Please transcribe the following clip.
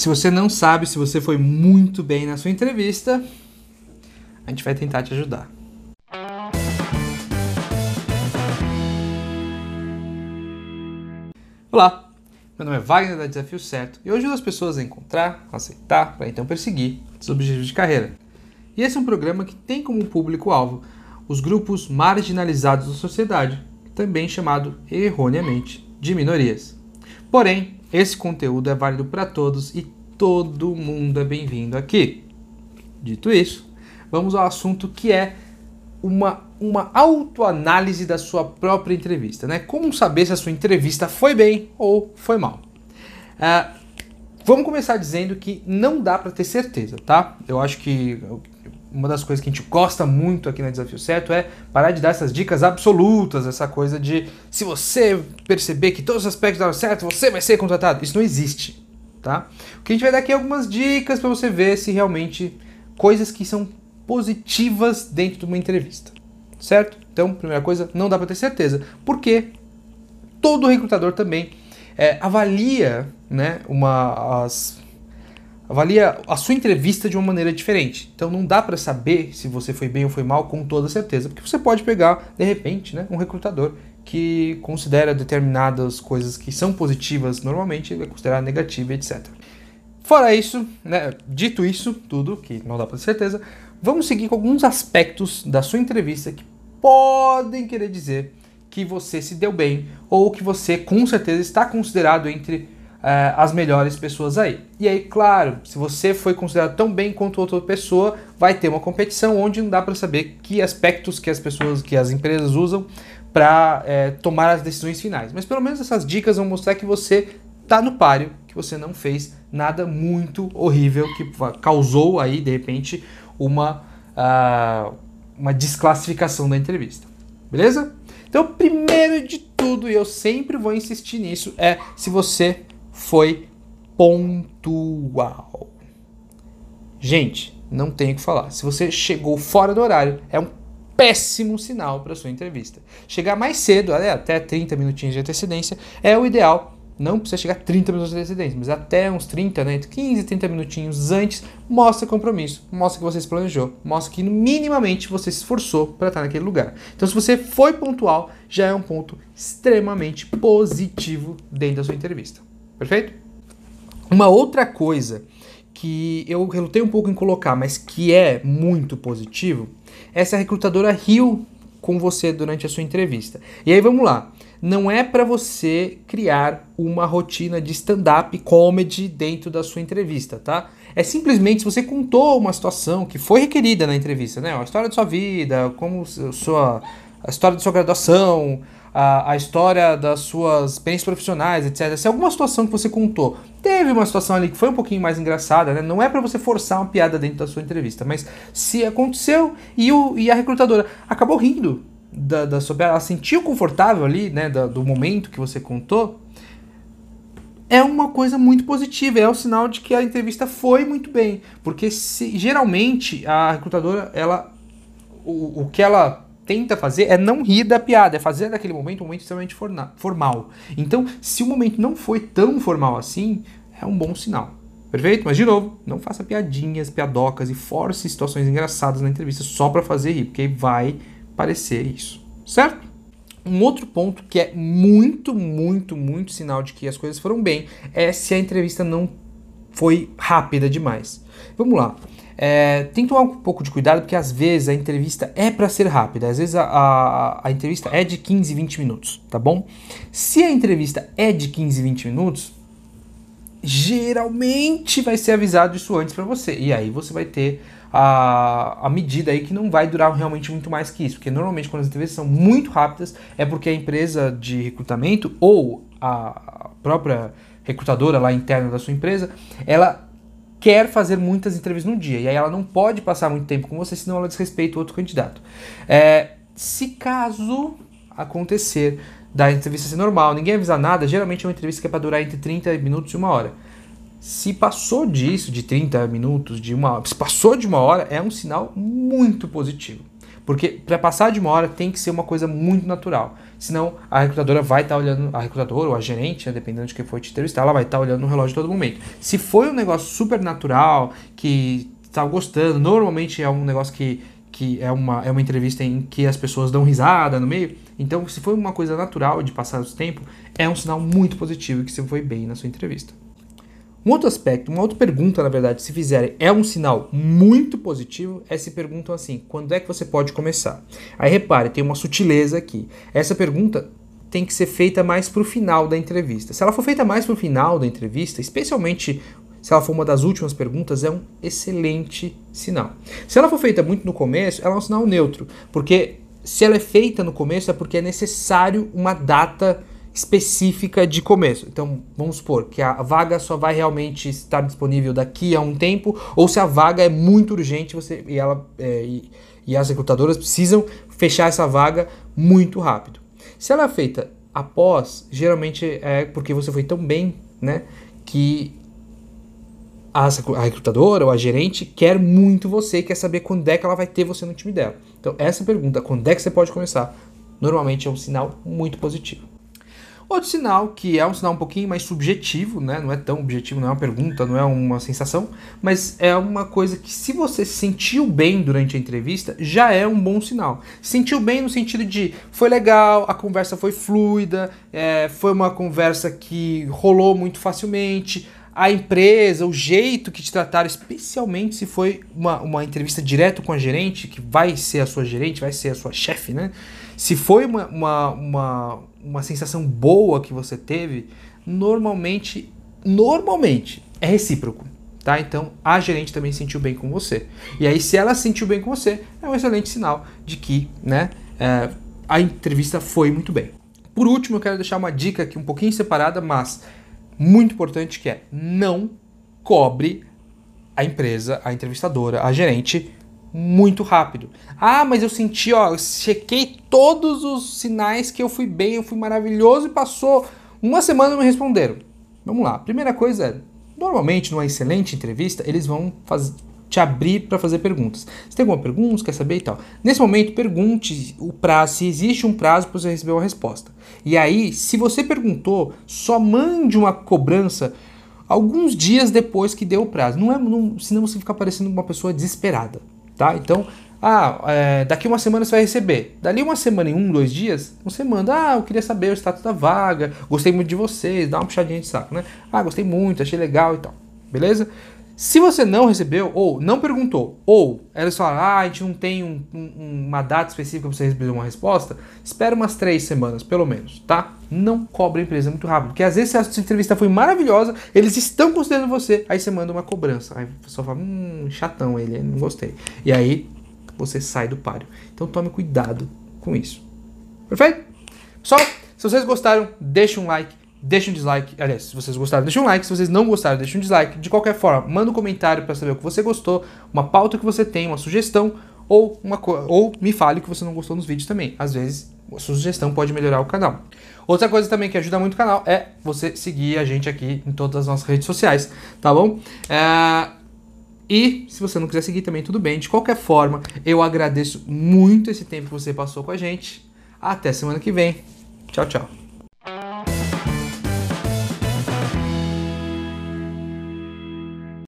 Se você não sabe se você foi muito bem na sua entrevista, a gente vai tentar te ajudar. Olá, meu nome é Wagner da Desafio Certo e eu ajudo as pessoas a encontrar, aceitar, para então perseguir seus objetivos de carreira. E esse é um programa que tem como público-alvo os grupos marginalizados da sociedade, também chamado erroneamente de minorias. Porém, esse conteúdo é válido para todos e todo mundo é bem-vindo aqui. Dito isso, vamos ao assunto que é uma, uma autoanálise da sua própria entrevista, né? Como saber se a sua entrevista foi bem ou foi mal. Uh, vamos começar dizendo que não dá para ter certeza, tá? Eu acho que uma das coisas que a gente gosta muito aqui na Desafio Certo é parar de dar essas dicas absolutas, essa coisa de se você perceber que todos os aspectos deram certo, você vai ser contratado. Isso não existe, tá? O que a gente vai dar aqui é algumas dicas para você ver se realmente coisas que são positivas dentro de uma entrevista, certo? Então, primeira coisa, não dá para ter certeza, porque todo recrutador também é, avalia, né, uma as avalia a sua entrevista de uma maneira diferente. Então não dá para saber se você foi bem ou foi mal com toda certeza, porque você pode pegar de repente, né, um recrutador que considera determinadas coisas que são positivas normalmente, ele vai considerar negativa, etc. Fora isso, né, dito isso, tudo que não dá para ter certeza, vamos seguir com alguns aspectos da sua entrevista que podem querer dizer que você se deu bem ou que você com certeza está considerado entre uh, as melhores pessoas aí. E aí, claro, se você foi considerado tão bem quanto outra pessoa, vai ter uma competição onde não dá para saber que aspectos que as pessoas, que as empresas usam para é, tomar as decisões finais. Mas pelo menos essas dicas vão mostrar que você está no páreo, que você não fez nada muito horrível que causou aí de repente uma uh, uma desclassificação da entrevista. Beleza? Então, primeiro de tudo, e eu sempre vou insistir nisso, é se você foi pontual. Gente, não tenho o que falar. Se você chegou fora do horário, é um péssimo sinal para sua entrevista. Chegar mais cedo, até 30 minutinhos de antecedência, é o ideal. Não precisa chegar 30 minutos de antecedência, mas até uns 30, né, 15 e 30 minutinhos antes, mostra compromisso, mostra que você se planejou, mostra que minimamente você se esforçou para estar naquele lugar. Então, se você foi pontual, já é um ponto extremamente positivo dentro da sua entrevista. Perfeito? Uma outra coisa que eu relutei um pouco em colocar, mas que é muito positivo, é se a recrutadora riu com você durante a sua entrevista. E aí vamos lá. Não é para você criar uma rotina de stand-up comedy dentro da sua entrevista, tá? É simplesmente se você contou uma situação que foi requerida na entrevista, né? A história da sua vida, como sua a história da sua graduação, a, a história das suas experiências profissionais, etc. Se alguma situação que você contou teve uma situação ali que foi um pouquinho mais engraçada, né? Não é para você forçar uma piada dentro da sua entrevista, mas se aconteceu e, o, e a recrutadora acabou rindo da, da sua piada, ela sentiu confortável ali, né? Da, do momento que você contou, é uma coisa muito positiva, é o um sinal de que a entrevista foi muito bem, porque se, geralmente a recrutadora, ela o, o que ela tenta fazer é não rir da piada, é fazer daquele momento um momento extremamente formal. Então, se o momento não foi tão formal assim, é um bom sinal. Perfeito? Mas de novo, não faça piadinhas, piadocas e force situações engraçadas na entrevista só para fazer rir, porque vai parecer isso. Certo? Um outro ponto que é muito, muito, muito sinal de que as coisas foram bem é se a entrevista não foi rápida demais. Vamos lá. É, tem que tomar um pouco de cuidado porque às vezes a entrevista é para ser rápida, às vezes a, a, a, entrevista é de 15, 20 minutos, tá bom? Se a entrevista é de 15, 20 minutos, geralmente vai ser avisado isso antes para você, e aí você vai ter a, a medida aí que não vai durar realmente muito mais que isso, porque normalmente quando as entrevistas são muito rápidas é porque a empresa de recrutamento ou a própria recrutadora lá interna da sua empresa, ela quer fazer muitas entrevistas no dia. E aí ela não pode passar muito tempo com você, senão ela desrespeita o outro candidato. É, se caso acontecer da entrevista ser normal, ninguém avisar nada, geralmente é uma entrevista que é para durar entre 30 minutos e uma hora. Se passou disso, de 30 minutos, de uma hora, se passou de uma hora, é um sinal muito positivo. Porque para passar de uma hora tem que ser uma coisa muito natural. Senão a recrutadora vai estar tá olhando, a recrutadora ou a gerente, né, dependendo de quem for te entrevistar, ela vai estar tá olhando no relógio todo momento. Se foi um negócio super natural, que estava gostando, normalmente é um negócio que, que é, uma, é uma entrevista em que as pessoas dão risada no meio, então se foi uma coisa natural de passar o tempo, é um sinal muito positivo que você foi bem na sua entrevista. Um outro aspecto, uma outra pergunta, na verdade, se fizerem, é um sinal muito positivo, é se perguntam assim: quando é que você pode começar? Aí repare, tem uma sutileza aqui. Essa pergunta tem que ser feita mais para o final da entrevista. Se ela for feita mais para o final da entrevista, especialmente se ela for uma das últimas perguntas, é um excelente sinal. Se ela for feita muito no começo, ela é um sinal neutro, porque se ela é feita no começo é porque é necessário uma data específica de começo. Então, vamos supor que a vaga só vai realmente estar disponível daqui a um tempo, ou se a vaga é muito urgente você, e, ela, é, e, e as recrutadoras precisam fechar essa vaga muito rápido. Se ela é feita após, geralmente é porque você foi tão bem, né, que a, recrutadora ou a gerente quer muito você quer saber quando é que ela vai ter você no time dela. Então, essa pergunta, quando é que você pode começar, normalmente é um sinal muito positivo. Outro sinal, que é um sinal um pouquinho mais subjetivo, né? não é tão objetivo, não é uma pergunta, não é uma sensação, mas é uma coisa que se você se sentiu bem durante a entrevista, já é um bom sinal. Sentiu bem no sentido de foi legal, a conversa foi fluida, é, foi uma conversa que rolou muito facilmente, a empresa, o jeito que te trataram, especialmente se foi uma, uma entrevista direto com a gerente, que vai ser a sua gerente, vai ser a sua chefe, né? Se foi uma, uma, uma, uma sensação boa que você teve, normalmente, normalmente é recíproco. Tá? Então a gerente também sentiu bem com você. E aí, se ela sentiu bem com você, é um excelente sinal de que né, é, a entrevista foi muito bem. Por último, eu quero deixar uma dica aqui um pouquinho separada, mas muito importante que é não cobre a empresa, a entrevistadora, a gerente muito rápido. Ah, mas eu senti, ó, eu chequei todos os sinais que eu fui bem, eu fui maravilhoso e passou uma semana não me responderam. Vamos lá. Primeira coisa é, normalmente numa excelente entrevista, eles vão fazer, te abrir para fazer perguntas. Você tem alguma pergunta, quer saber e tal? Nesse momento, pergunte o prazo, se existe um prazo para você receber uma resposta. E aí, se você perguntou, só mande uma cobrança alguns dias depois que deu o prazo. Não é, não, senão você fica parecendo uma pessoa desesperada tá? Então, ah, é, daqui uma semana você vai receber. Dali uma semana, em um, dois dias, você manda, ah, eu queria saber o status da vaga, gostei muito de vocês, dá uma puxadinha de saco, né? Ah, gostei muito, achei legal e tal, beleza? Se você não recebeu, ou não perguntou, ou eles falaram, ah, a gente não tem um, um, uma data específica para você receber uma resposta, espera umas três semanas, pelo menos, tá? Não cobre a empresa muito rápido, porque às vezes se a sua entrevista foi maravilhosa, eles estão considerando você, aí você manda uma cobrança. Aí a pessoa fala, hum, chatão ele, não gostei. E aí você sai do páreo. Então tome cuidado com isso. Perfeito? Pessoal, se vocês gostaram, deixa um like deixa um dislike. Aliás, se vocês gostaram, deixa um like. Se vocês não gostaram, deixa um dislike. De qualquer forma, manda um comentário para saber o que você gostou, uma pauta que você tem, uma sugestão, ou, uma ou me fale o que você não gostou nos vídeos também. Às vezes, a sugestão pode melhorar o canal. Outra coisa também que ajuda muito o canal é você seguir a gente aqui em todas as nossas redes sociais, tá bom? É... E se você não quiser seguir também, tudo bem. De qualquer forma, eu agradeço muito esse tempo que você passou com a gente. Até semana que vem. Tchau, tchau.